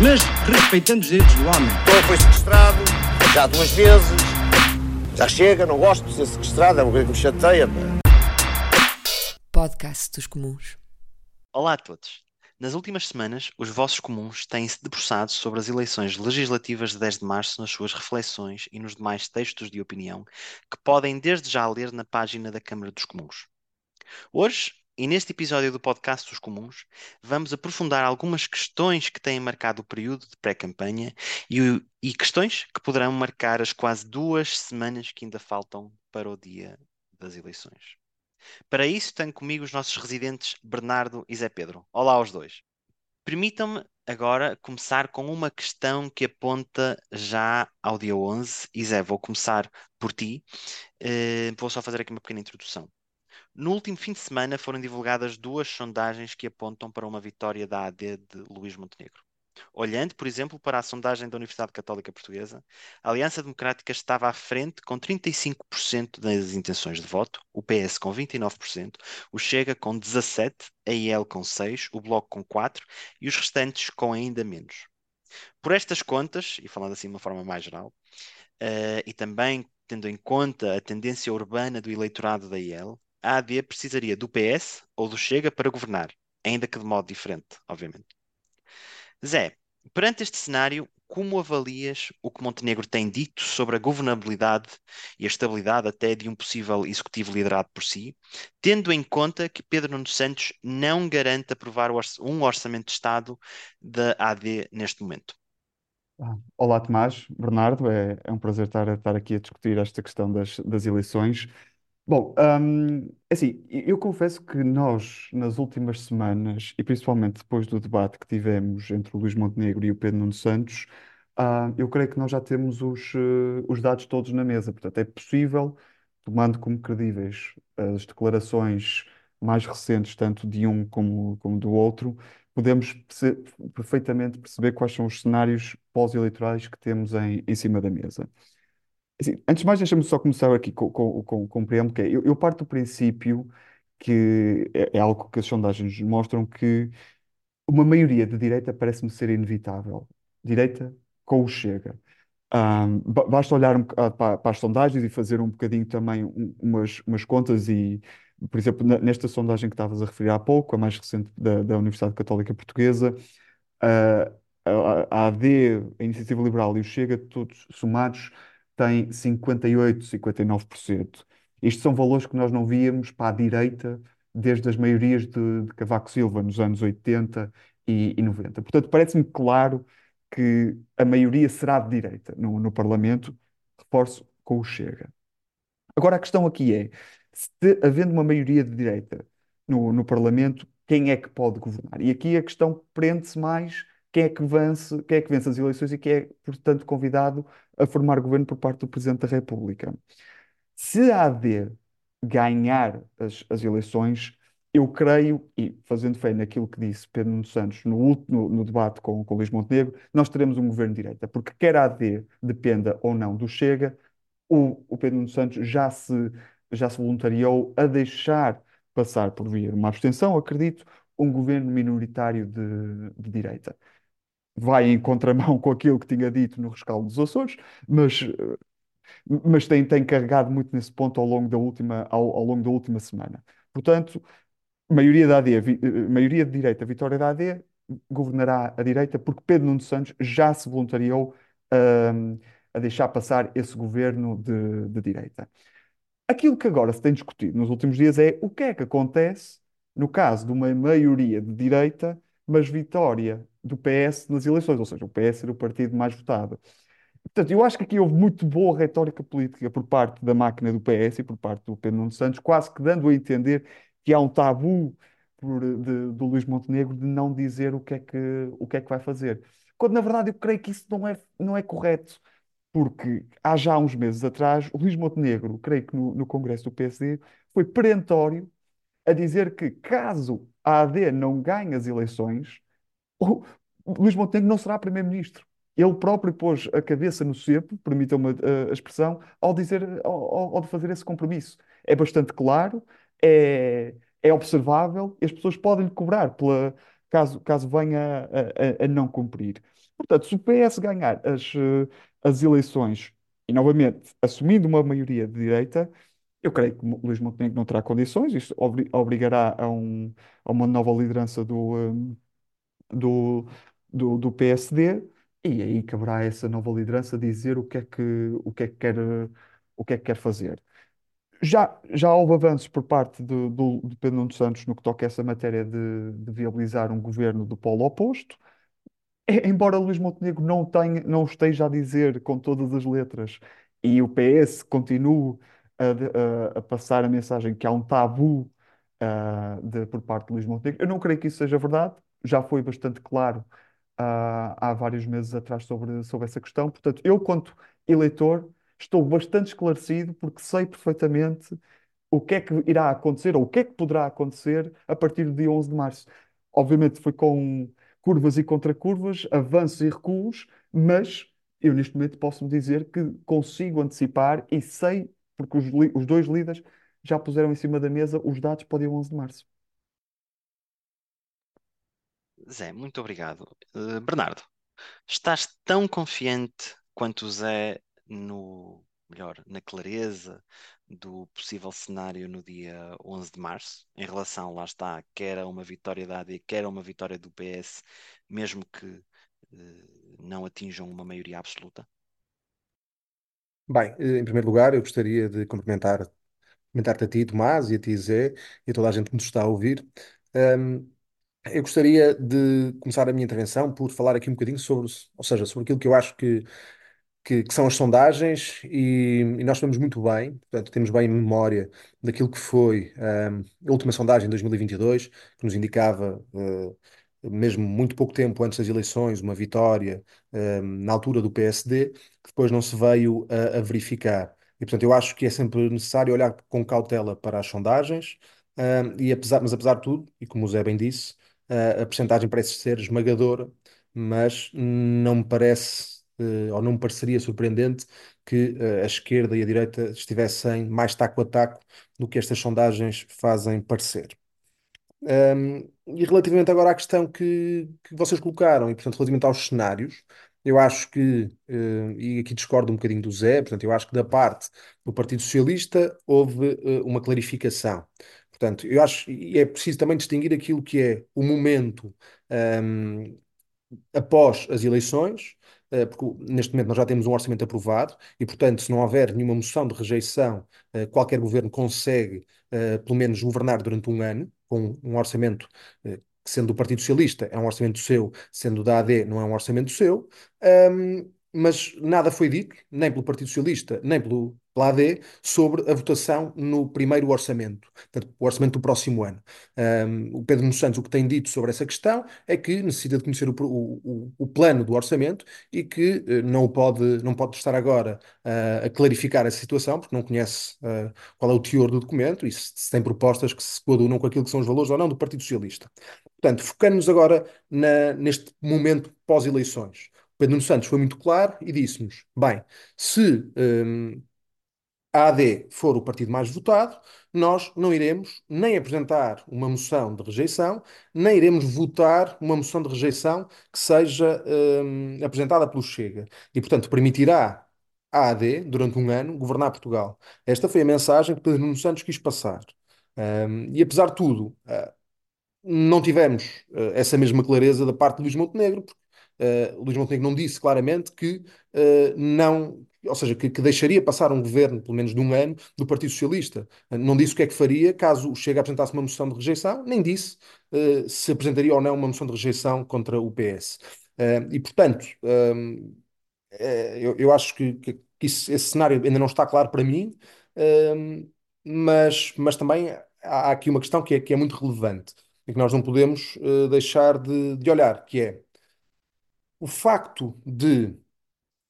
mas respeitando os direitos do homem. Então foi sequestrado, já duas vezes. Já chega, não gosto de ser sequestrado, é uma coisa que me chateia. Podcast dos Comuns. Olá a todos. Nas últimas semanas, os vossos comuns têm-se debruçado sobre as eleições legislativas de 10 de março nas suas reflexões e nos demais textos de opinião que podem desde já ler na página da Câmara dos Comuns. Hoje e neste episódio do podcast dos Comuns, vamos aprofundar algumas questões que têm marcado o período de pré-campanha e, e, questões que poderão marcar as quase duas semanas que ainda faltam para o dia das eleições. Para isso, tenho comigo os nossos residentes Bernardo e Zé Pedro. Olá aos dois. Permitam-me agora começar com uma questão que aponta já ao dia 11. E Zé, vou começar por ti. Uh, vou só fazer aqui uma pequena introdução. No último fim de semana foram divulgadas duas sondagens que apontam para uma vitória da AD de Luís Montenegro. Olhando, por exemplo, para a sondagem da Universidade Católica Portuguesa, a Aliança Democrática estava à frente com 35% das intenções de voto, o PS com 29%, o Chega com 17%, a IEL com 6%, o Bloco com 4% e os restantes com ainda menos. Por estas contas, e falando assim de uma forma mais geral, uh, e também tendo em conta a tendência urbana do eleitorado da IEL, a AD precisaria do PS ou do Chega para governar, ainda que de modo diferente, obviamente. Zé, perante este cenário, como avalias o que Montenegro tem dito sobre a governabilidade e a estabilidade até de um possível executivo liderado por si, tendo em conta que Pedro Nuno Santos não garante aprovar um orçamento de Estado da AD neste momento? Ah, olá, Tomás, Bernardo, é, é um prazer estar, estar aqui a discutir esta questão das, das eleições. Bom, hum, é assim, eu confesso que nós, nas últimas semanas, e principalmente depois do debate que tivemos entre o Luís Montenegro e o Pedro Nuno Santos, ah, eu creio que nós já temos os, eh, os dados todos na mesa. Portanto, é possível, tomando como credíveis as declarações mais recentes, tanto de um como, como do outro, podemos perfeitamente perceber quais são os cenários pós-eleitorais que temos em, em cima da mesa. Assim, antes de mais, deixa-me só começar aqui com, com, com, com o preâmbulo, que é, eu, eu parto do princípio que é, é algo que as sondagens mostram que uma maioria de direita parece-me ser inevitável. Direita com o Chega. Um, basta olhar um, para, para, as sondagens e fazer um bocadinho também um, umas, umas contas e, por exemplo, nesta sondagem que estavas a referir há pouco, a mais recente da, da Universidade Católica Portuguesa, uh, a, a AD, a Iniciativa Liberal e o Chega, todos somados, tem 58, 59%. Estes são valores que nós não víamos para a direita desde as maiorias de, de Cavaco Silva nos anos 80 e, e 90. Portanto, parece-me claro que a maioria será de direita no, no Parlamento, reforço com o Chega. Agora, a questão aqui é: se havendo uma maioria de direita no, no Parlamento, quem é que pode governar? E aqui a questão prende-se mais quem é que vence, quem é que vence as eleições e quem é, portanto, convidado a formar governo por parte do Presidente da República. Se a AD ganhar as, as eleições, eu creio, e fazendo fé naquilo que disse Pedro Nuno Santos no, no, no debate com, com Luís Montenegro, nós teremos um governo de direita, porque quer a AD dependa ou não do Chega, o, o Pedro Nuno Santos já se, já se voluntariou a deixar passar por de uma abstenção, acredito, um governo minoritário de, de direita vai em contramão com aquilo que tinha dito no rescaldo dos Açores, mas, mas tem, tem carregado muito nesse ponto ao longo da última, ao, ao longo da última semana. Portanto, maioria da AD, vi, maioria de direita, vitória da AD, governará a direita, porque Pedro Nuno Santos já se voluntariou um, a deixar passar esse governo de, de direita. Aquilo que agora se tem discutido nos últimos dias é o que é que acontece no caso de uma maioria de direita, mas vitória do PS nas eleições, ou seja, o PS era o partido mais votado. Portanto, eu acho que aqui houve muito boa retórica política por parte da máquina do PS e por parte do Pedro Nuno Santos, quase que dando a entender que há um tabu por, de, do Luís Montenegro de não dizer o que é que, o que, é que vai fazer. quando na verdade eu creio que isso não é, não é correto. Porque há já uns meses atrás, o Luís Montenegro, creio que no, no Congresso do PSD, foi perentório a dizer que caso a AD não ganhe as eleições, o Luís Montenegro não será primeiro-ministro. Ele próprio pôs a cabeça no cepo, permitam-me a, a expressão, ao dizer, ao, ao fazer esse compromisso. É bastante claro, é, é observável, e as pessoas podem lhe cobrar pela, caso, caso venha a, a, a não cumprir. Portanto, se o PS ganhar as, eh, as eleições, e novamente assumindo uma maioria de direita, eu creio que Luís Montenegro não terá condições, isto obri- obrigará a, um- a uma nova liderança do, hum, do, do, do PSD, e aí caberá a essa nova liderança dizer o que é que, o que é que quer, o que é que quer fazer. Já, já houve avanços por parte do, do, Pedro Nuno Santos no que toca a essa matéria de, de viabilizar um governo do polo oposto. E- Embora Luís Montenegro não tenha, não esteja a dizer com todas as letras e o PS continue a, a- a passar a mensagem que há um tabu ah, de- por parte de Luís Montenegro, eu não creio que isso seja verdade. Já foi bastante claro ah, há vários meses atrás sobre, sobre essa questão. Portanto, eu, quanto eleitor, estou bastante esclarecido porque sei perfeitamente o que é que irá acontecer ou o que é que poderá acontecer a partir do dia 11 de março. Obviamente foi com curvas e contracurvas, avanços e recuos, mas eu neste momento posso dizer que consigo antecipar e sei, porque os, os dois líderes já puseram em cima da mesa os dados para o dia 11 de março. Zé, muito obrigado. Eh, Bernardo, estás tão confiante quanto o Zé no, melhor, na clareza do possível cenário no dia 11 de março, em relação, lá está, quer a uma vitória da AD, quer a uma vitória do PS, mesmo que eh, não atinjam uma maioria absoluta? Bem, em primeiro lugar, eu gostaria de cumprimentar, cumprimentar-te a ti, Tomás, e a ti, Zé, e a toda a gente que nos está a ouvir. Eu gostaria de começar a minha intervenção por falar aqui um bocadinho sobre, ou seja, sobre aquilo que eu acho que que, que são as sondagens e, e nós sabemos muito bem, portanto, temos bem em memória daquilo que foi a última sondagem de 2022, que nos indicava, eh, mesmo muito pouco tempo antes das eleições, uma vitória, ahm, na altura do PSD, que depois não se veio a, a verificar. E, portanto, eu acho que é sempre necessário olhar com cautela para as sondagens, ahm, e apesar, mas apesar de tudo, e como o Zé bem disse, a percentagem parece ser esmagadora mas não me parece, eh, ou não me pareceria surpreendente que eh, a esquerda e a direita estivessem mais taco a taco do que estas sondagens fazem parecer. Um, e relativamente agora à questão que, que vocês colocaram, e portanto, relativamente aos cenários, eu acho que, eh, e aqui discordo um bocadinho do Zé, portanto, eu acho que da parte do Partido Socialista houve eh, uma clarificação. Portanto, eu acho, e é preciso também distinguir aquilo que é o momento, um, após as eleições, eh, porque neste momento nós já temos um orçamento aprovado e, portanto, se não houver nenhuma moção de rejeição, qualquer governo consegue, pelo menos, governar durante um ano, com um orçamento, eh, que sendo do Partido Socialista, é um orçamento seu, sendo da AD, não é um orçamento seu. Ahm, mas nada foi dito, nem pelo Partido Socialista, nem pelo, pela AD, sobre a votação no primeiro orçamento, portanto, o orçamento do próximo ano. Um, o Pedro Nuno Santos o que tem dito sobre essa questão é que necessita de conhecer o, o, o plano do orçamento e que uh, não pode, não pode estar agora uh, a clarificar a situação, porque não conhece uh, qual é o teor do documento e se, se tem propostas que se coadunam com aquilo que são os valores ou não do Partido Socialista. Portanto, focando-nos agora na, neste momento pós-eleições. Pedro Nuno Santos foi muito claro e disse-nos: bem, se um, a AD for o partido mais votado, nós não iremos nem apresentar uma moção de rejeição, nem iremos votar uma moção de rejeição que seja hum, apresentada pelo Chega. E, portanto, permitirá à AD, durante um ano, governar Portugal. Esta foi a mensagem que Pedro Nuno Santos quis passar. Hum, e, apesar de tudo, uh, não tivemos uh, essa mesma clareza da parte de Luís Montenegro, porque uh, Luís Montenegro não disse claramente que não ou seja, que, que, deixaria passar um governo, pelo menos de um ano, do Partido Socialista. Não disse o que é que faria caso o Chega apresentasse uma moção de rejeição, nem disse uh, se apresentaria ou não uma moção de rejeição contra o PS. Uh, e, portanto, uh, eu, eu, acho que, que, que isso, esse cenário ainda não está claro para mim, mas, mas também há aqui uma questão que é, que é muito relevante e que nós não podemos deixar de, de olhar, que é o facto de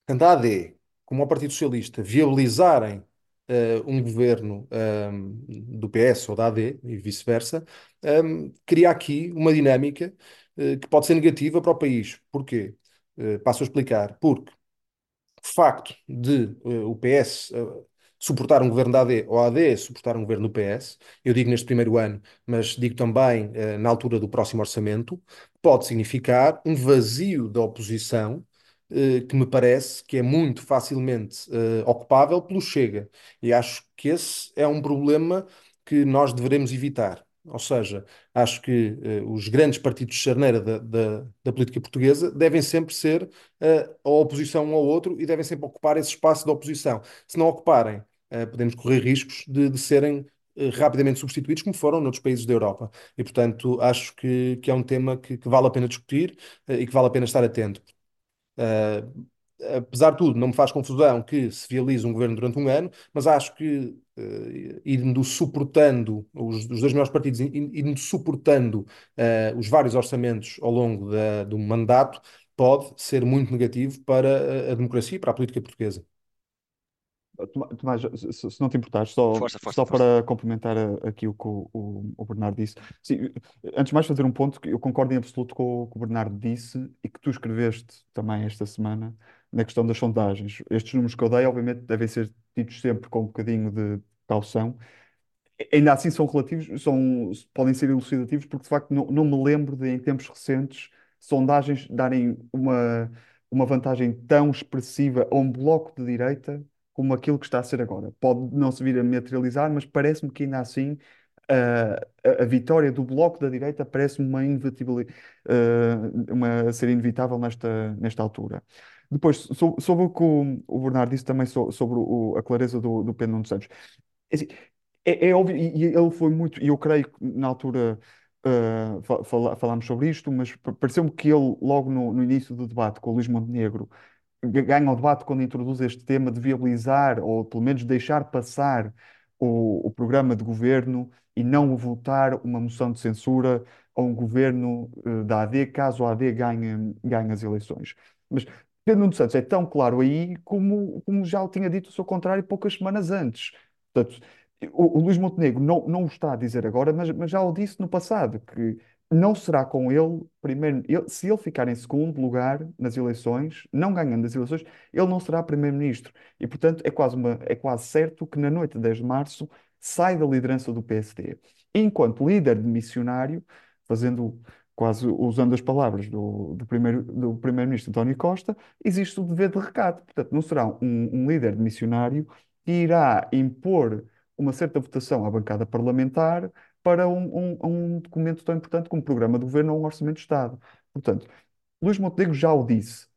tanto a AD como o Partido Socialista viabilizarem eh, um governo ehm, do PS ou da AD e vice-versa, ehm, cria aqui uma dinâmica eh, que pode ser negativa para o país. Porquê? Eh, passo a explicar. Porque o facto de o PS suportar um governo da AD ou a AD suportar um governo do PS, eu digo neste primeiro ano, mas digo também eh, na altura do próximo orçamento, pode significar um vazio da oposição eh, que me parece que é muito facilmente eh, ocupável pelo Chega. E acho que esse é um problema que nós deveremos evitar. Ou seja, acho que eh, os grandes partidos de charneira da, da, da política portuguesa devem sempre ser eh, a oposição um ao outro e devem sempre ocupar esse espaço de oposição. Se não ocuparem, podemos correr riscos de, de serem eh, rapidamente substituídos, como foram noutros países da Europa. E, portanto, acho que, que é um tema que, que vale a pena discutir eh, e que vale a pena estar atento. Uh, apesar de tudo, não me faz confusão que se vialize um governo durante um ano, mas acho que uh, indo suportando os, os dois maiores partidos, indo suportando os vários orçamentos ao longo da, do mandato, pode ser muito negativo para a democracia e para a política portuguesa. Tomás, se, não te importares, só, Força, força, só força. para complementar aqui o que o, o- o Bernardo disse. Sim, antes de mais fazer um ponto que eu concordo em absoluto com o que o Bernardo disse e que tu escreveste também esta semana na questão das sondagens. Estes números que eu dei, obviamente, devem ser tidos sempre com um bocadinho de caução. Ainda assim são relativos, são, podem ser elucidativos, porque de facto não, não me lembro de, em tempos recentes, sondagens darem uma, uma vantagem tão expressiva a um bloco de direita como aquilo que está a ser agora. Pode não se vir a materializar, mas parece-me que ainda assim a, a, a vitória do bloco da direita parece-me uma inevitabilidade, uma, ser inevitável nesta, nesta altura. Depois, so- sobre o que o, Bernardo disse também so- sobre o- a clareza do, do Pedro Nuno Santos. É assim, é, é óbvio, e, ele foi muito, e eu creio que na altura uh, fa- fala- falámos sobre isto, mas pa- pareceu-me que ele, logo no, no início do debate com o Luís Montenegro, ganha o debate quando introduz este tema de viabilizar, ou pelo menos deixar passar o, o programa de governo e não votar uma moção de censura a um governo uh, da AD, caso a AD ganhe, ganhe as eleições. Mas Pedro Nuno Santos é tão claro aí como, como já o tinha dito o seu contrário poucas semanas antes. Portanto, o, o Luís Montenegro não, não o está a dizer agora, mas, mas já o disse no passado, que não será com ele, primeiro, ele- se ele ficar em segundo lugar nas eleições, não ganhando as eleições, ele não será primeiro-ministro. E, portanto, é quase, uma, é quase certo que na noite de 10 de março sai da liderança do PSD. Enquanto líder de missionário, fazendo quase usando as palavras do, do primeiro, do primeiro-ministro António Costa, existe o dever de recado. Portanto, não será um, um líder de missionário que irá impor uma certa votação à bancada parlamentar para um, um- um documento tão importante como o Programa de Governo ou um Orçamento de Estado. Portanto, Luís Montenegro já o disse.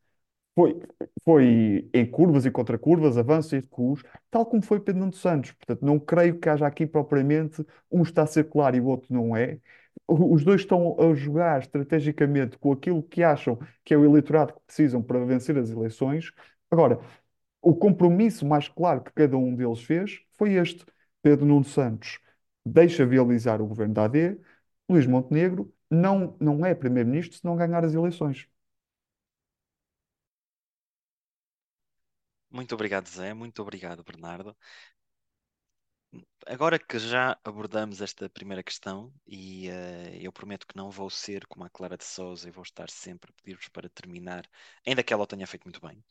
Foi, foi em curvas e contracurvas, avanços e recuos, tal como foi Pedro Nuno Santos. Portanto, não creio que haja aqui propriamente um está claro e o outro não é. Os dois estão a jogar estrategicamente com aquilo que acham que é o eleitorado que precisam para vencer as eleições. Agora, o compromisso mais claro que cada um deles fez foi este. Pedro Nuno Santos deixa viabilizar o governo da AD, Luís Montenegro não, não é primeiro-ministro se não ganhar as eleições. Muito obrigado, Zé. Muito obrigado, Bernardo. Agora que já abordamos esta primeira questão, e eh, eu prometo que não vou ser como a Clara de Souza e vou estar sempre a pedir-vos para terminar, ainda que ela o tenha feito muito bem.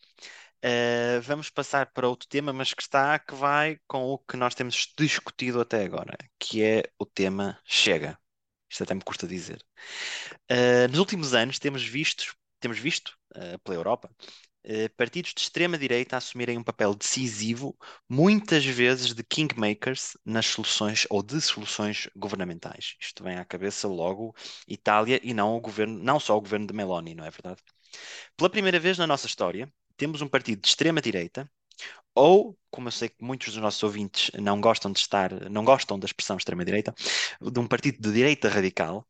Eh, vamos passar para outro tema, mas que está, que vai com o que nós temos discutido até agora, que é o tema Chega. Isto até me custa dizer. Eh, nos últimos anos temos visto, temos visto pela Europa partidos de extrema-direita assumirem um papel decisivo, muitas vezes de kingmakers nas soluções ou de soluções governamentais. Isto vem à cabeça logo Itália e não o governo, não só o governo de Meloni, não é verdade? Pela primeira vez na nossa história, temos um partido de extrema-direita ou, como eu sei que muitos dos nossos ouvintes não gostam de estar, não gostam da expressão extrema-direita, de um partido de direita radical,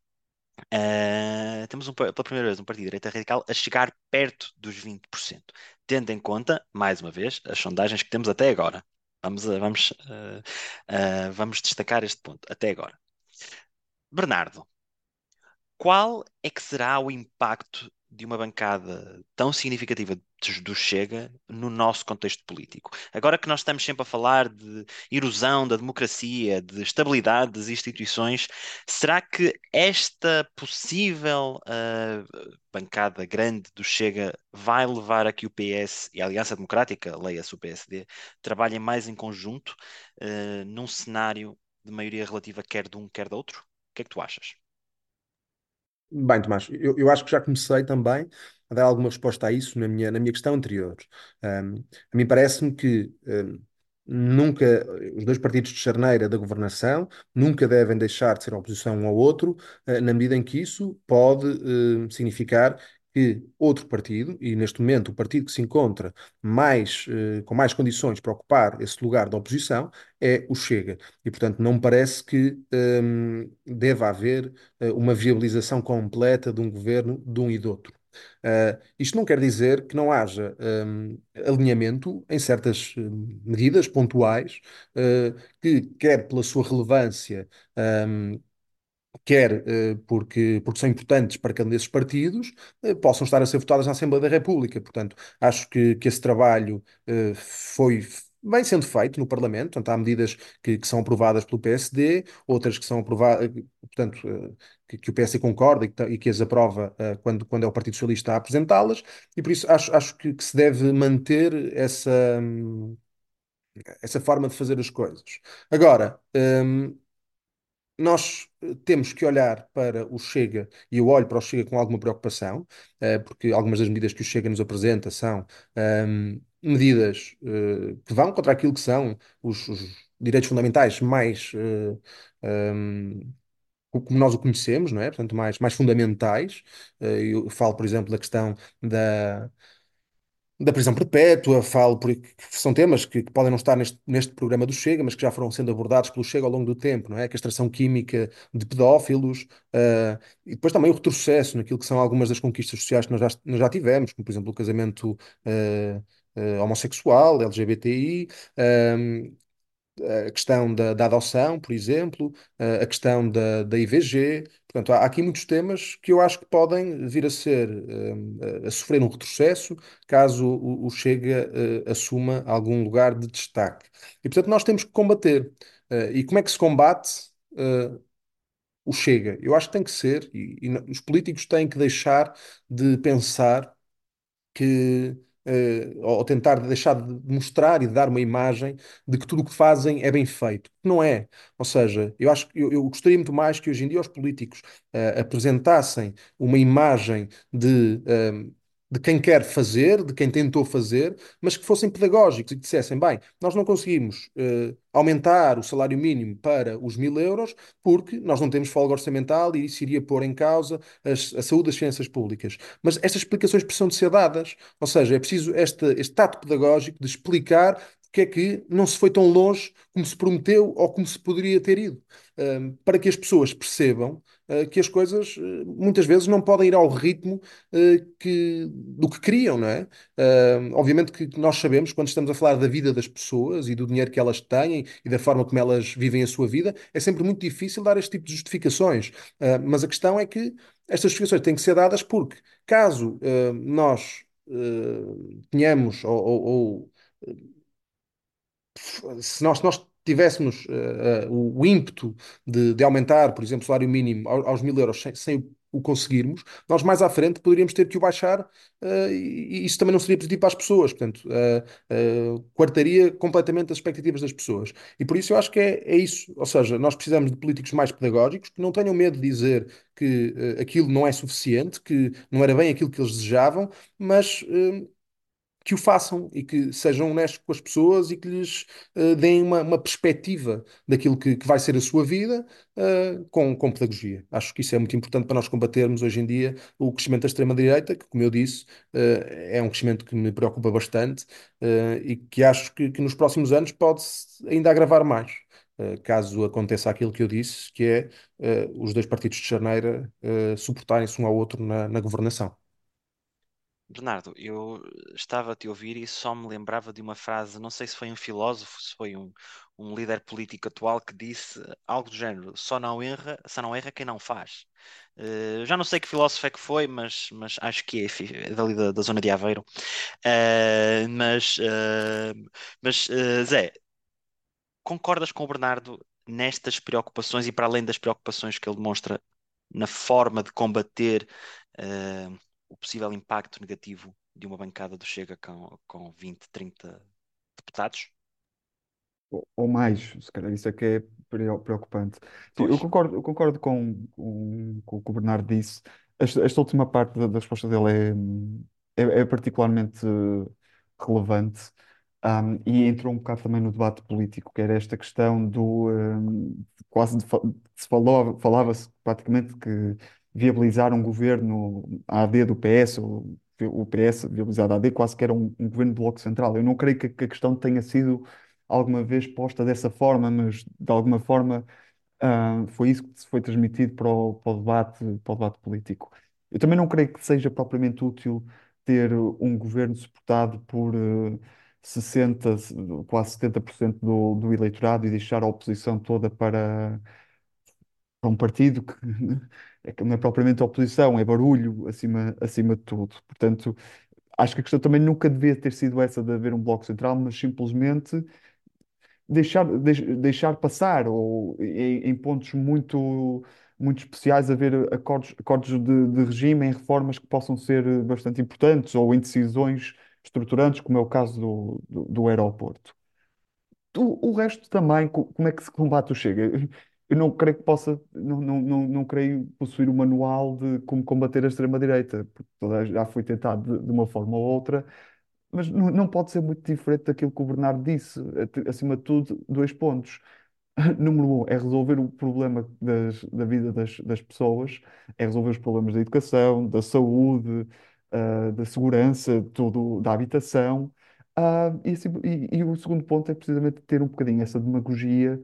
Uh, temos um, pela primeira vez um partido de direita radical a chegar perto dos 20%, tendo em conta, mais uma vez, as sondagens que temos até agora. Vamos, uh, vamos, uh, vamos destacar este ponto até agora. Bernardo, qual é que será o impacto de uma bancada tão significativa do Chega no nosso contexto político. Agora que nós estamos sempre a falar de erosão da democracia, de estabilidade das instituições, será que esta possível uh, bancada grande do Chega vai levar a que o PS e a Aliança Democrática, leia-se o PSD, trabalhem mais em conjunto uh, num cenário de maioria relativa quer de um, quer do outro? O que é que tu achas? Bem, Tomás, eu, eu acho que já comecei também a dar alguma resposta a isso na minha, na minha questão anterior. Um, a mim parece-me que um, nunca, os dois partidos de charneira da governação nunca devem deixar de ser oposição um ao outro, uh, na medida em que isso pode uh, significar que outro partido, e neste momento o partido que se encontra mais, eh, com mais condições para ocupar esse lugar da oposição, é o Chega. E, portanto, não me parece que um, deva haver uh, uma viabilização completa de um governo de um e do outro. Uh, isto não quer dizer que não haja um, alinhamento em certas uh, medidas pontuais uh, que, quer pela sua relevância, um, quer eh, porque, porque são importantes para cada um desses partidos, eh, possam estar a ser votadas na Assembleia da República. Portanto, acho que, que esse trabalho eh, foi. Vem sendo feito no Parlamento, portanto, há medidas que, que são aprovadas pelo PSD, outras que são aprovadas, portanto, que, que o PSD concorda e que, as aprova quando, quando é o Partido Socialista a apresentá-las, e por isso acho, acho que, que se deve manter essa, essa forma de fazer as coisas. Agora, hum, nós eh, temos que olhar para o Chega, e eu olho para o Chega com alguma preocupação, eh, porque algumas das medidas que o Chega nos apresenta são um, medidas uh, que vão contra aquilo que são os, os direitos fundamentais mais. Como nós o conhecemos, não é? Portanto, mais, mais fundamentais. Eu falo, por exemplo, da questão da, da prisão perpétua, falo por, são temas que, que, podem não estar neste, neste programa do Chega, mas que já foram sendo abordados pelo Chega ao longo do tempo, não é? A castração química de pedófilos, uh, e depois também o retrocesso naquilo que são algumas das conquistas sociais que nós já, nós já tivemos, como por exemplo o casamento uh, uh, homossexual, LGBTI, a questão da, da, adoção, por exemplo, a questão da, da IVG. Portanto, há, aqui muitos temas que eu acho que podem vir a ser, a, a sofrer um retrocesso caso o, Chega assuma algum lugar de destaque. E, portanto, nós temos que combater. e como é que se combate? o Chega. Eu acho que tem que ser, e os políticos têm que deixar de pensar que uh, ou tentar deixar de mostrar e de dar uma imagem de que tudo o que fazem é bem feito. Não é. Ou seja, eu acho eu, eu gostaria muito mais que hoje em dia os políticos uh, apresentassem uma imagem de. Uh, de quem quer fazer, de quem tentou fazer, mas que fossem pedagógicos e que dissessem: bem, nós não conseguimos uh, aumentar o salário mínimo para os mil euros porque nós não temos folga orçamental e isso iria pôr em causa as, a saúde das finanças públicas. Mas estas explicações precisam de ser dadas, ou seja, é preciso este, este tato pedagógico de explicar porque é que não se foi tão longe como se prometeu ou como se poderia ter ido, para que as pessoas percebam uh, que as coisas uh, muitas vezes não podem ir ao ritmo que, do que queriam, não é? obviamente que nós sabemos, quando estamos a falar da vida das pessoas e do dinheiro que elas têm e da forma como elas vivem a sua vida, é sempre muito difícil dar este tipo de justificações. mas a questão é que estas justificações têm que ser dadas porque, caso nós tenhamos ou, ou se nós, se nós tivéssemos uh, uh, o ímpeto de, de, aumentar, por exemplo, o salário mínimo aos, aos mil euros sem, sem, o conseguirmos, nós mais à frente poderíamos ter que o baixar uh, e, isso também não seria positivo para as pessoas, portanto, quartaria completamente as expectativas das pessoas. E por isso eu acho que é, é isso, ou seja, nós precisamos de políticos mais pedagógicos que não tenham medo de dizer que aquilo não é suficiente, que não era bem aquilo que eles desejavam, mas que o façam e que sejam honestos com as pessoas e que lhes uh, deem uma, uma, perspectiva daquilo que, que, vai ser a sua vida uh, com, com pedagogia. Acho que isso é muito importante para nós combatermos hoje em dia o crescimento da extrema-direita, que, como eu disse, uh, é um crescimento que me preocupa bastante e que acho que, que, nos próximos anos pode ainda agravar mais. caso aconteça aquilo que eu disse, que é os dois partidos de charneira suportarem-se um ao outro na, na governação. Bernardo, eu estava a te ouvir e só me lembrava de uma frase, não sei se foi um filósofo, se foi um, um líder político atual que disse algo do género: só não erra, só não erra quem não faz. Uh, já não sei que filósofo é que foi, mas, mas acho que é, é dali da, da zona de Aveiro. Uh, mas, uh, mas Zé, concordas com o Bernardo nestas preocupações e para além das preocupações que ele demonstra na forma de combater o possível impacto negativo de uma bancada do Chega com, com 20, 30 deputados? Ou, ou mais, se calhar isso é que é preocupante. Sim, eu concordo, eu concordo com, com, com o que o Bernardo disse. Esta, esta última parte da, da resposta dele é, é, é particularmente relevante. Um, e entrou um bocado também no debate político, que era esta questão do um, quase de, se falou, falava-se praticamente que viabilizar um governo AD do PS, ou o PS viabilizado AD, quase que era um, um governo de bloco central. Eu não creio que, que a questão tenha sido alguma vez posta dessa forma, mas de alguma forma uh, foi isso que se foi transmitido para o, para o debate, para o debate político. Eu também não creio que seja propriamente útil ter um governo suportado por uh, 60, quase 70% do, do eleitorado e deixar a oposição toda para, para um partido que não é propriamente oposição, é barulho acima, acima de tudo. Portanto, acho que a questão também nunca devia ter sido essa de haver um bloco central, mas simplesmente deixar, deix, deixar passar, ou em, em, pontos muito, muito especiais, haver acordos, acordos de, de regime em reformas que possam ser bastante importantes, ou em decisões estruturantes, como é o caso do, do, do aeroporto. O resto também, como é que se combate o Chega? Eu não creio que possa, não, não, não, não creio possuir o um manual de como combater a extrema-direita, porque toda, já foi tentado de, de, uma forma ou outra, mas não, não pode ser muito diferente daquilo que o Bernardo disse. Acima de tudo, dois pontos. Número um, é resolver o problema das, da vida das, das pessoas, é resolver os problemas da educação, da saúde, uh, da segurança, tudo, da habitação. Uh, e, assim, e, e o segundo ponto é precisamente ter um bocadinho essa demagogia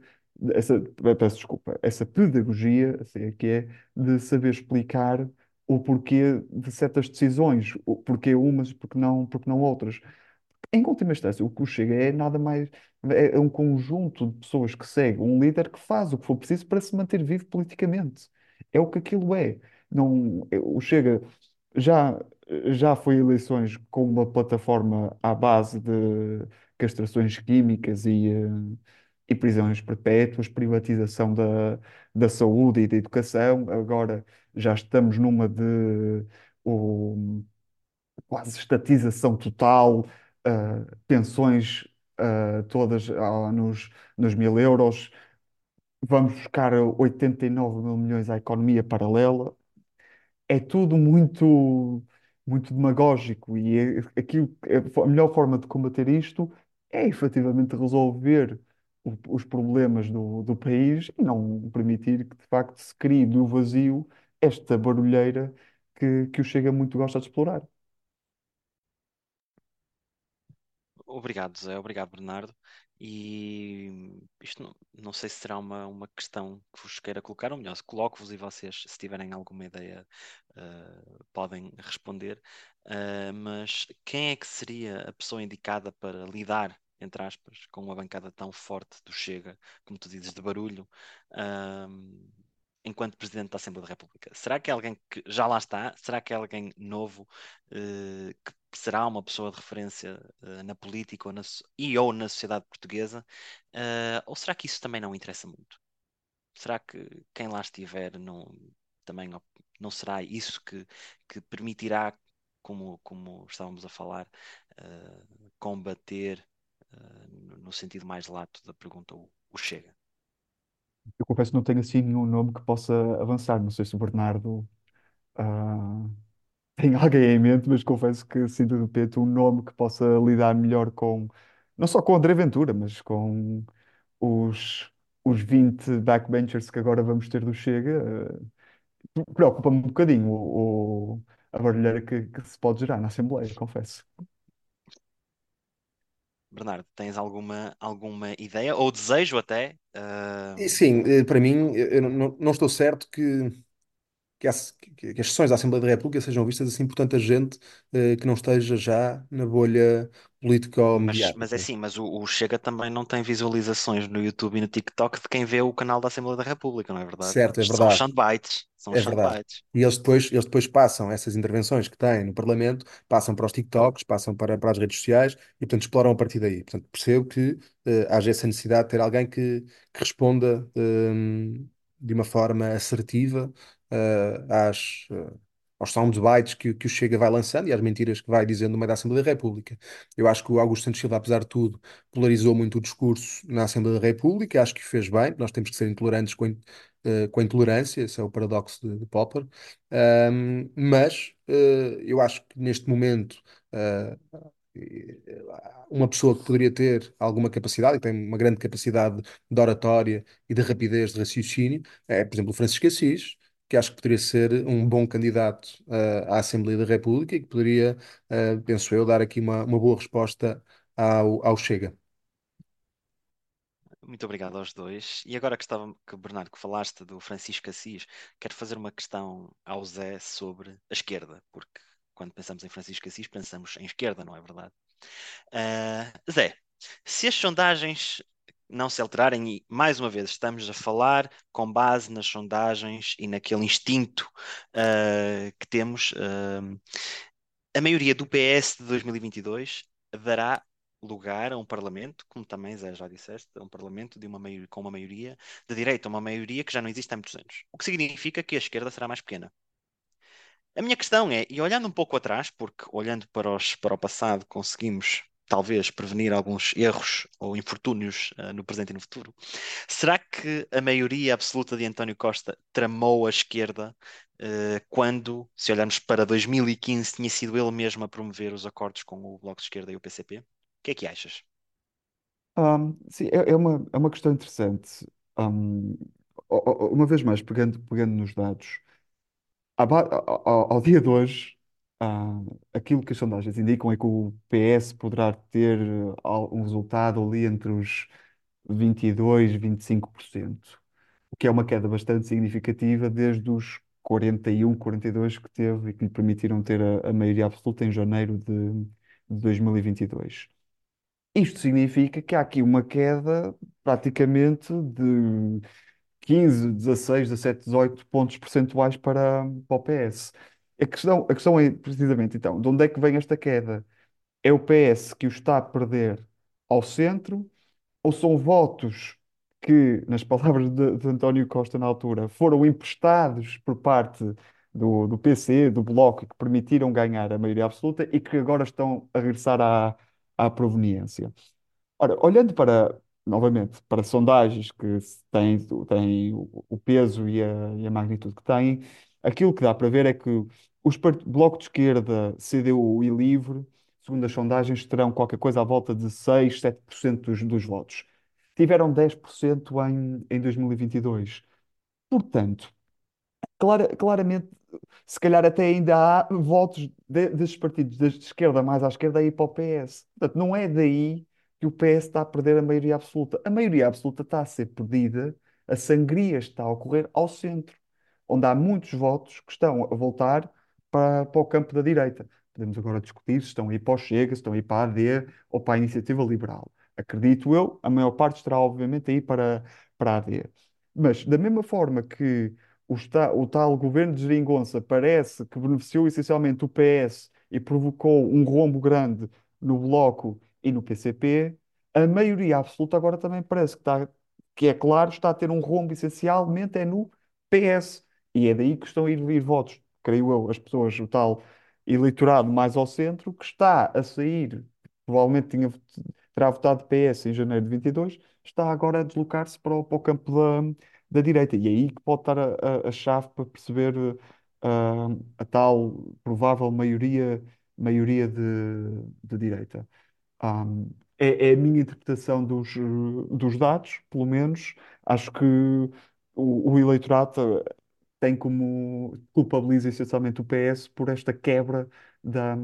essa, peço desculpa, essa pedagogia, assim é que é, de saber explicar o porquê de certas decisões, o porquê umas, porque não, porque não outras. Em última instância, o que o Chega é nada mais, é, é um conjunto de pessoas que segue um líder que faz o que for preciso para se manter vivo politicamente. É o que aquilo é. Não, é, o Chega já, já foi eleições com uma plataforma à base de castrações químicas e, eh, e prisões perpétuas, privatização da, da saúde e da educação. Agora já estamos numa de o, quase estatização total, uh, pensões uh, todas uh, nos, nos mil euros. Vamos buscar 89 mil milhões à economia paralela. É tudo muito, muito demagógico e é, a melhor forma de combater isto é efetivamente resolver os problemas do, do país e não permitir que, de facto, se crie do vazio esta barulheira que, que o Chega muito gosta de explorar. Obrigado, Zé. Obrigado, Bernardo. E isto não, não sei se será uma, uma questão que vos queira colocar, ou melhor, coloco-vos e vocês, se tiverem alguma ideia, uh, podem responder. Uh, mas quem é que seria a pessoa indicada para lidar entre aspas, com uma bancada tão forte do Chega, como tu dizes, de barulho, um, enquanto Presidente da Assembleia da República? Será que é alguém que já lá está? Será que é alguém novo uh, que será uma pessoa de referência uh, na política ou na, e ou na sociedade portuguesa? Uh, ou será que isso também não interessa muito? Será que quem lá estiver não, também não será isso que, que permitirá, como, como estávamos a falar, combater uh, no sentido mais lato da pergunta, o, Chega? Eu confesso que não tenho assim nenhum nome que possa avançar. Não sei se o Bernardo uh, tem alguém em mente, mas confesso que assim de repente um nome que possa lidar melhor com, não só com o André Ventura, mas com os, os 20 backbenchers que agora vamos ter do Chega, uh, preocupa-me um bocadinho o, o, a barulheira que, que se pode gerar na Assembleia, confesso. Bernardo, tens alguma, alguma ideia ou desejo até? Uh... Sim, eh, para mim, eu não, não estou certo que que, a- que- que as sessões da Assembleia da República sejam vistas assim por tanta gente eh, que não esteja já na bolha Mas, mas é assim, mas o, o Chega também não tem visualizações no YouTube e no TikTok de quem vê o canal da Assembleia da República, não é verdade? Certo, é Isto são os verdade. soundbites, são os É verdade. soundbites. E eles depois, eles depois passam essas intervenções que têm no Parlamento, passam para os TikToks, passam para, para as redes sociais e, portanto, exploram a partir daí. Portanto, percebo que eh, haja essa necessidade de ter alguém que, que responda hum, de uma forma assertiva eh, às, eh, aos soundbites que, que o Chega vai lançando e às mentiras que vai dizendo no meio da Assembleia da República. Eu acho que o Augusto Santos Silva, apesar de tudo, polarizou muito o discurso na Assembleia da República, acho que fez bem, nós temos que ser intolerantes com eh, com a intolerância, esse é o paradoxo de, de Popper. Ahm, mas eh, eu acho que neste momento eh, uma pessoa que poderia ter alguma capacidade, e tem uma grande capacidade de oratória e de rapidez de raciocínio, é, por exemplo, o Francisco Assis, que acho que poderia ser um bom candidato eh, à Assembleia da República e que poderia, eh, penso eu, dar aqui uma, uma boa resposta ao, ao Chega. Muito obrigado aos dois. E agora que estava, que Bernardo, que falaste do Francisco Assis, quero fazer uma questão ao Zé sobre a esquerda, porque quando pensamos em Francisco Assis, pensamos em esquerda, não é verdade? Ah, Zé, se as sondagens não se alterarem, e mais uma vez estamos a falar com base nas sondagens e naquele instinto ah, que temos, ah, a maioria do PS de 2022 dará lugar a um Parlamento, como também Zé já disseste, a um Parlamento de uma maioria, com uma maioria de direita, uma maioria que já não existe há muitos anos. O que significa que a esquerda será mais pequena. A minha questão é, e olhando um pouco atrás, porque olhando para, os, para o passado conseguimos talvez prevenir alguns erros ou infortúnios uh, no presente e no futuro, será que a maioria absoluta de António Costa tramou a esquerda uh, quando, se olharmos para 2015, tinha sido ele mesmo a promover os acordos com o Bloco de Esquerda e o PCP? O que é que achas? Um, sim, é, é uma, é uma questão interessante. Um, uma vez mais, pegando, pegando nos dados, ao, ao- ao dia de hoje, ah, aquilo que as sondagens indicam é que o PS poderá ter al- um resultado ali entre os 22% e 25%, o que é uma queda bastante significativa desde os 41, 42% que teve e que lhe permitiram ter a, a maioria absoluta em janeiro de, de 2022. Isto significa que há aqui uma queda praticamente de 15, 16, 17, 18 pontos percentuais para, para o PS. A questão, a questão é precisamente então, de onde é que vem esta queda? É o PS que o está a perder ao centro ou são votos que, nas palavras de, de António Costa na altura, foram emprestados por parte do, do PC, do Bloco, que permitiram ganhar a maioria absoluta e que agora estão a regressar à, à proveniência? Ora, olhando para, novamente, para sondagens que têm, têm o o peso e a, e a magnitude que têm, aquilo que dá para ver é que os part- Bloco de Esquerda, CDU e Livre, segundo as sondagens, terão qualquer coisa à volta de 6, 7% dos, dos votos. Tiveram 10% em, em 2022. Portanto, clara- claramente, se calhar até ainda há votos de- desses partidos de esquerda mais à esquerda a ir para o PS. Portanto, não é daí que o PS está a perder a maioria absoluta. A maioria absoluta está a ser perdida, a sangria está a ocorrer ao centro, onde há muitos votos que estão a voltar para, para o campo da direita. Podemos agora discutir se estão a ir para o Chega, se estão a ir para a AD ou para a Iniciativa Liberal. Acredito eu, a maior parte estará obviamente a ir para, para a AD. Mas, da mesma forma que o, o tal governo de Geringonça parece que beneficiou essencialmente o PS e provocou um rombo grande no Bloco e no PCP, a maioria absoluta agora também parece que está, que é claro, está a ter um rombo essencialmente é no PS. E é daí que estão a ir, votos, creio eu, as pessoas, o tal eleitorado mais ao centro, que está a sair, provavelmente tinha, terá votado PS em janeiro de 22, está agora a deslocar-se para para o campo da, da direita. E é aí que pode estar a, a- a chave para perceber ah, a tal provável maioria, maioria de, de direita. Ah, é, é a minha interpretação dos, dos dados, pelo menos. Acho que o, o eleitorado tem como culpabiliza essencialmente o PS por esta quebra da,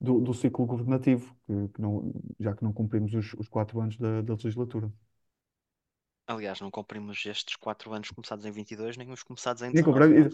do, do ciclo governativo, que, que não, já que não cumprimos os, os quatro anos da, da legislatura. Aliás, não cumprimos estes quatro anos começados em 22, nem os começados em Nem 19, comprei, não é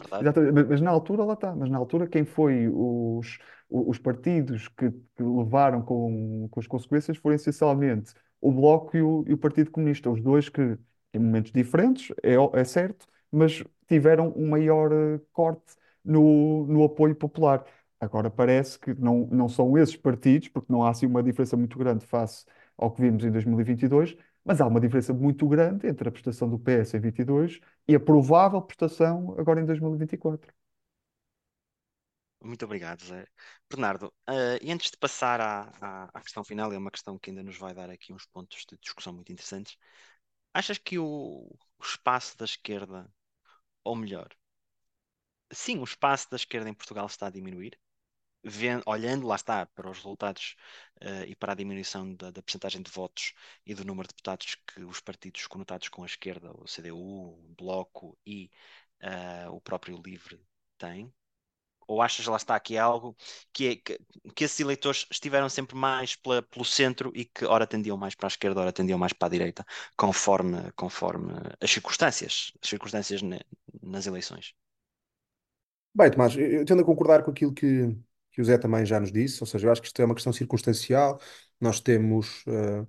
mas mas na altura, lá está, mas na altura quem foi os, os partidos que, que levaram com, com as consequências foram essencialmente o Bloco e o, e o Partido Comunista, os dois que, em momentos diferentes, é, é certo, mas tiveram um maior eh, corte no, no apoio popular. Agora parece que não, não são esses partidos, porque não há assim uma diferença muito grande face ao que vimos em 2022, mas há uma diferença muito grande entre a prestação do PS em 22 e a provável prestação agora em 2024. Muito obrigado, Zé. Bernardo, eh, e antes de passar à, à, à questão final, é uma questão que ainda nos vai dar aqui uns pontos de discussão muito interessantes. Achas que o, o espaço da esquerda, ou melhor, sim, o espaço da esquerda em Portugal está a diminuir? Ven- olhando, lá está, para os resultados eh, e para a diminuição da, da percentagem de votos e do número de deputados que os partidos conotados com a esquerda, o CDU, o Bloco e eh, o próprio LIVRE têm? Ou achas, lá está, que é algo que, é, que, que esses eleitores estiveram sempre mais pela- pelo centro e que ora tendiam mais para a esquerda, ora tendiam mais para a direita, conforme, conforme as circunstâncias, as circunstâncias ne- nas eleições? Bem, Tomás, eu tendo a concordar com aquilo que, que o Zé também já nos disse, ou seja, eu acho que isto é uma questão circunstancial. Nós temos eh,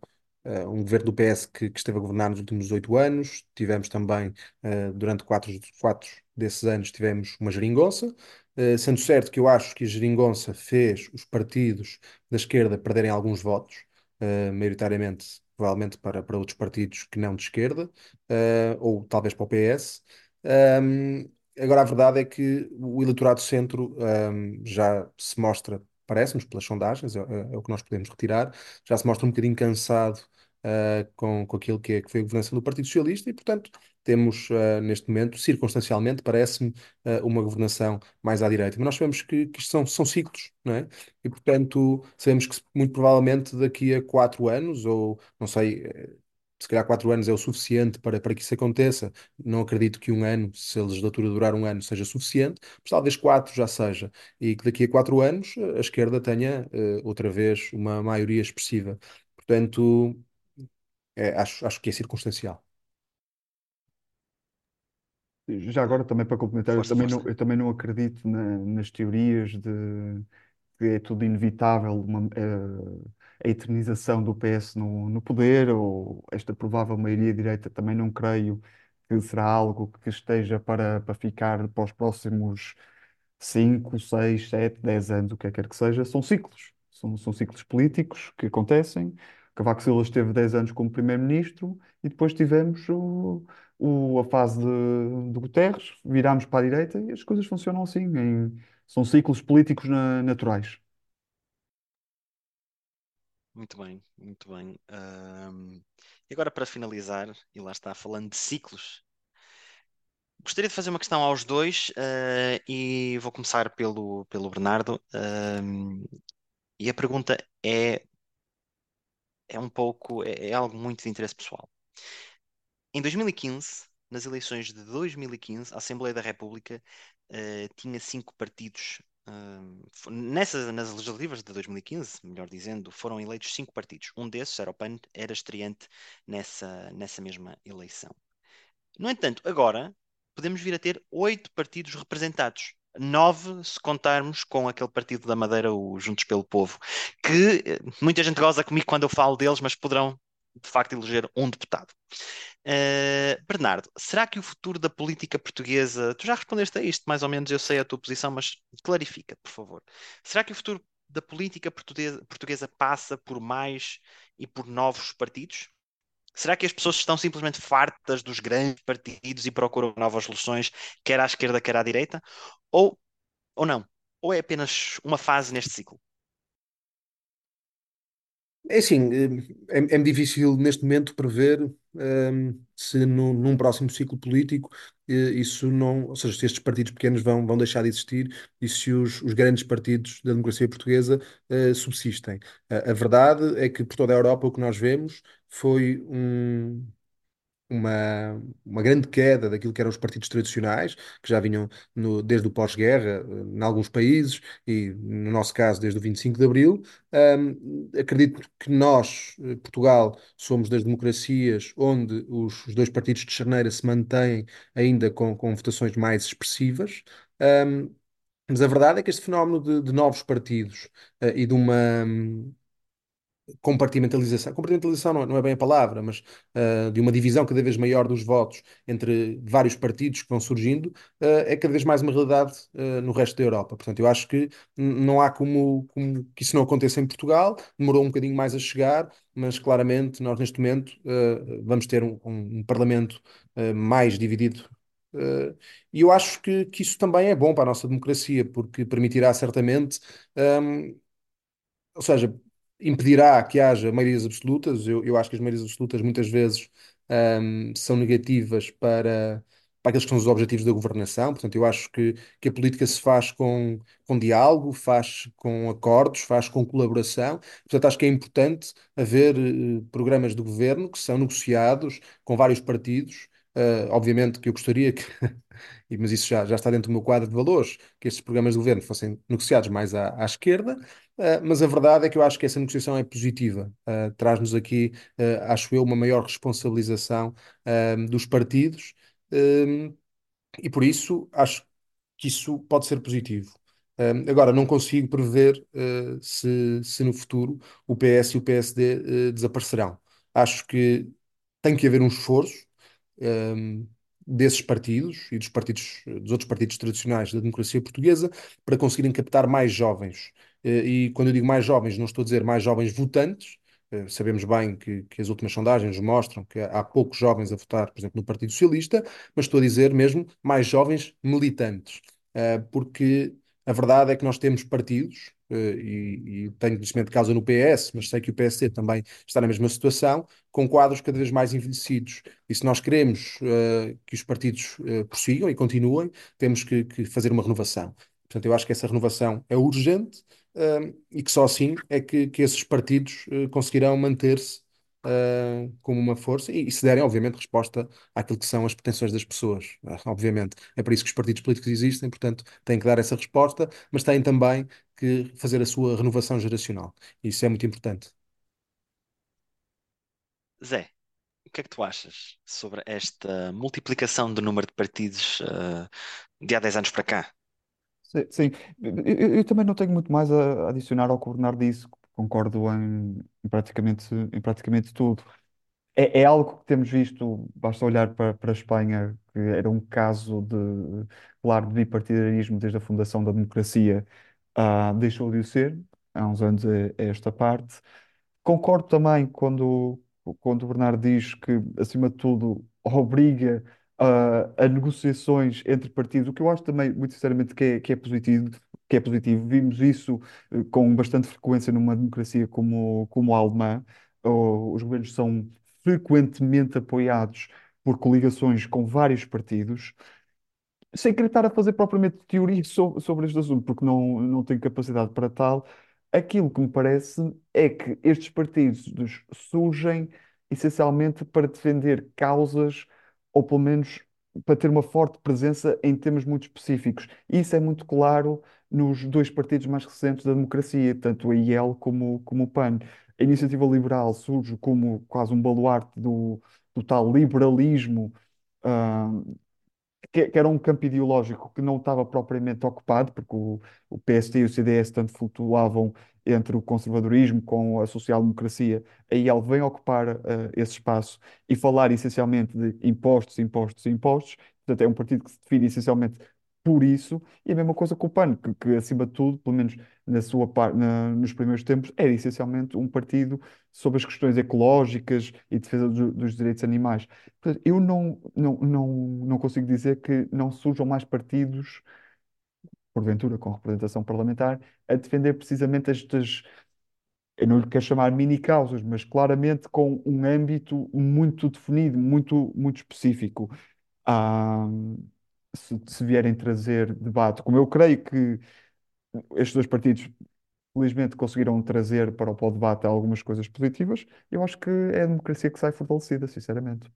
eh, um governo do PS que, que esteve a governar nos últimos oito anos, tivemos também, eh, durante quatro, quatro desses anos, tivemos uma geringonça, Eh, sendo certo que eu acho que a geringonça fez os partidos da esquerda perderem alguns votos, eh, maioritariamente, provavelmente para, para outros partidos que não de esquerda, ou talvez para o PS. Agora, a verdade é que o eleitorado centro, hum, já se mostra, parece-nos, pelas sondagens, é, é- é o que nós podemos retirar, já se mostra um bocadinho cansado, ah, com, com aquilo que, é, que foi a governança do Partido Socialista e, portanto, temos, ah, neste momento, circunstancialmente, parece-me, ah, uma governação mais à direita. Mas nós sabemos que, que isto são, são ciclos, não é? E, portanto, sabemos que muito provavelmente daqui a quatro anos, ou não sei. Eh, Se calhar quatro anos é o suficiente para, para que isso aconteça, não acredito que um ano, se a legislatura durar um ano, seja suficiente, mas talvez quatro já seja. E que daqui a quatro anos a esquerda tenha eh, outra vez uma maioria expressiva. Portanto, é, acho, acho que é circunstancial. Já agora, também para complementar, eu Força, também força. não, eu também não acredito na- nas teorias de que é tudo inevitável, uma- eh, a eternização do PS no, no poder, ou esta provável maioria direita, também não creio que será algo que esteja para, para ficar para os próximos 5 6 7 10 anos, o que é que quer que seja. São ciclos, são, são ciclos políticos que acontecem. Cavaco Silva esteve 10 anos como primeiro-ministro e depois tivemos o, o- a fase de, de Guterres, virámos para a direita e as coisas funcionam assim. em- são ciclos políticos na- naturais. Muito bem, muito bem. Ahm, e agora, para finalizar, e lá está, falando de ciclos, gostaria de fazer uma questão aos dois, ah, e vou começar pelo, pelo Bernardo. Ahm, e a pergunta é, é um pouco, é, é algo muito de interesse pessoal. Em 2015, nas eleições de 2015, a Assembleia da República eh, tinha cinco partidos. Nessas, nas legislativas de 2015, melhor dizendo, foram eleitos cinco partidos. Um desses, era o PAN, era estreante nessa, nessa mesma eleição. No entanto, agora podemos vir a ter oito partidos representados. Nove, se contarmos com aquele partido da Madeira, o Juntos pelo Povo, que eh, muita gente goza comigo quando eu falo deles, mas poderão de facto eleger um deputado. Uh, Bernardo, será que o futuro da política portuguesa. Tu já respondeste a isto, mais ou menos, eu sei a tua posição, mas clarifica, por favor. Será que o futuro da política portuguesa, portuguesa passa por mais e por novos partidos? Será que as pessoas estão simplesmente fartas dos grandes partidos e procuram novas soluções, quer à esquerda, quer à direita? Ou, ou não? Ou é apenas uma fase neste ciclo? É assim, eh, é, é difícil neste momento prever ehm, se no- num próximo ciclo político eh, isso não, ou seja, se estes partidos pequenos vão, vão deixar de existir e se os, os grandes partidos da democracia portuguesa eh, subsistem. A verdade é que por toda a Europa o que nós vemos foi um, uma, uma grande queda daquilo que eram os partidos tradicionais, que já vinham no- desde o pós-guerra, eh, em alguns países, e no nosso caso desde o 25 de Abril. Ahm, acredito que nós, eh, Portugal, somos das democracias onde os, os dois partidos de charneira se mantêm ainda com, com votações mais expressivas. Ahm, mas a verdade é que este fenómeno de, de novos partidos, eh, e de uma, compartimentalização, compartimentalização não é, não é bem a palavra, mas uh, de uma divisão cada vez maior dos votos entre vários partidos que vão surgindo, uh, é cada vez mais uma realidade uh, no resto da Europa. Portanto, eu acho que não há como, como, que isso não aconteça em Portugal, demorou um bocadinho mais a chegar, mas claramente nós neste momento vamos ter um, um, um Parlamento mais dividido. e eu acho que, que isso também é bom para a nossa democracia, porque permitirá certamente um, ou seja, impedirá que haja maiorias absolutas. Eu, eu acho que as maiorias absolutas muitas vezes ahm, são negativas para, para aqueles que são os objetivos da governação. Portanto, eu acho que, que a política se faz com, com diálogo, faz com acordos, faz com colaboração. Portanto, acho que é importante haver eh, programas de governo que são negociados com vários partidos. Uh, obviamente que eu gostaria que e- mas isso já, já está dentro do meu quadro de valores, que estes programas de governo fossem negociados mais à, à esquerda, eh, mas a verdade é que eu acho que essa negociação é positiva. Eh, traz-nos aqui, eh, acho eu, uma maior responsabilização, dos partidos, e por isso acho que isso pode ser positivo. Agora, não consigo prever, eh, se, se no futuro o PS e o PSD, eh, desaparecerão. Acho que tem que haver um esforço ehm, desses partidos e dos partidos, dos outros partidos tradicionais da democracia portuguesa para conseguirem captar mais jovens. Eh, E quando eu digo mais jovens, não estou a dizer mais jovens votantes. Eh, Sabemos bem que, que as últimas sondagens mostram que há poucos jovens a votar, por exemplo, no Partido Socialista, mas estou a dizer mesmo mais jovens militantes. Eh, Porque a verdade é que nós temos partidos, e, e tenho conhecimento de causa no PS, mas sei que o PSD também está na mesma situação, com quadros cada vez mais envelhecidos. E se nós queremos eh, que os partidos eh, prossigam e continuem, temos que, que fazer uma renovação. Portanto, eu acho que essa renovação é urgente, eh, e que só assim é que, que esses partidos conseguirão manter-se eh, como uma força e, e se derem, obviamente, resposta àquilo que são as pretensões das pessoas. Ah, obviamente. É para isso que os partidos políticos existem, portanto, têm que dar essa resposta, mas têm também que fazer a sua renovação geracional. Isso é muito importante. Zé, o que é que tu achas sobre esta multiplicação do número de partidos, eh, de há 10 anos para cá? Sim, sim. Eu, eu- eu também não tenho muito mais a adicionar ao que o Bernardo disse, concordo em, praticamente, em praticamente tudo. É, é algo que temos visto, basta olhar para, para a Espanha, que era um caso de, claro, de bipartidarismo desde a fundação da democracia, ah, deixou de o ser, há uns anos a, a esta parte. Concordo também quando, quando o Bernardo diz que, acima de tudo, obriga ah, a negociações entre partidos, o que eu acho também, muito sinceramente, que é, que é positivo, que é positivo. Vimos isso eh, com bastante frequência numa democracia como, como a alemã. Os governos são frequentemente apoiados por coligações com vários partidos sem querer estar a fazer propriamente teoria so- sobre este assunto, porque não, não tenho capacidade para tal, aquilo que me parece é que estes partidos dos- surgem essencialmente para defender causas, ou pelo menos para ter uma forte presença em temas muito específicos. Isso é muito claro nos dois partidos mais recentes da democracia, tanto a IEL como, como o PAN. A Iniciativa Liberal surge como quase um baluarte do, do tal liberalismo. ah, que, que era um campo ideológico que não estava propriamente ocupado, porque o, o PST e o CDS tanto flutuavam entre o conservadorismo com a social-democracia, aí ele vem ocupar eh, esse espaço e falar essencialmente de impostos, impostos, impostos. Portanto, é um partido que se define essencialmente por isso, e a mesma coisa com o PAN, que, que acima de tudo, pelo menos na sua par, na- nos primeiros tempos, era essencialmente um partido sobre as questões ecológicas e defesa do- dos direitos animais. Portanto, eu não, não, não, não consigo dizer que não surjam mais partidos, porventura com representação parlamentar, a defender precisamente estas, eu não lhe quero chamar mini causas, mas claramente com um âmbito muito definido, muito, muito específico. Ah, se, se vierem trazer debate, como eu creio que estes dois partidos felizmente conseguiram trazer para o, debate algumas coisas positivas, eu acho que é a democracia que sai fortalecida, sinceramente.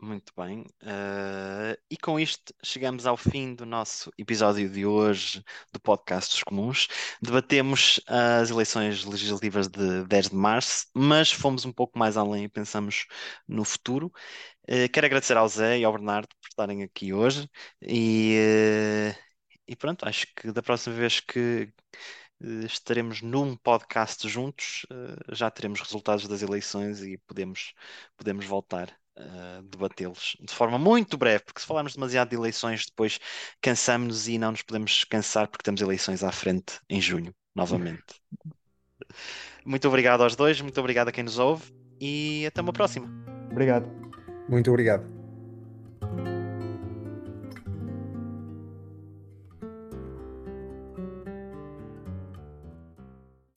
Muito bem. Uh, e com isto chegamos ao fim do nosso episódio de hoje do podcast dos Comuns. Debatemos as eleições legislativas de 10 de março, mas fomos um pouco mais além e pensamos no futuro. Uh, quero agradecer ao Zé e ao Bernardo por estarem aqui hoje e, uh, e pronto, acho que da próxima vez que estaremos num podcast juntos, já teremos resultados das eleições e podemos, podemos voltar uh, debatê-los de forma muito breve, porque se falarmos demasiado de eleições, depois cansamos-nos e não nos podemos cansar porque temos eleições à frente em junho, novamente. muito obrigado aos dois, muito obrigado a quem nos ouve e até uma próxima. Obrigado. Muito obrigado.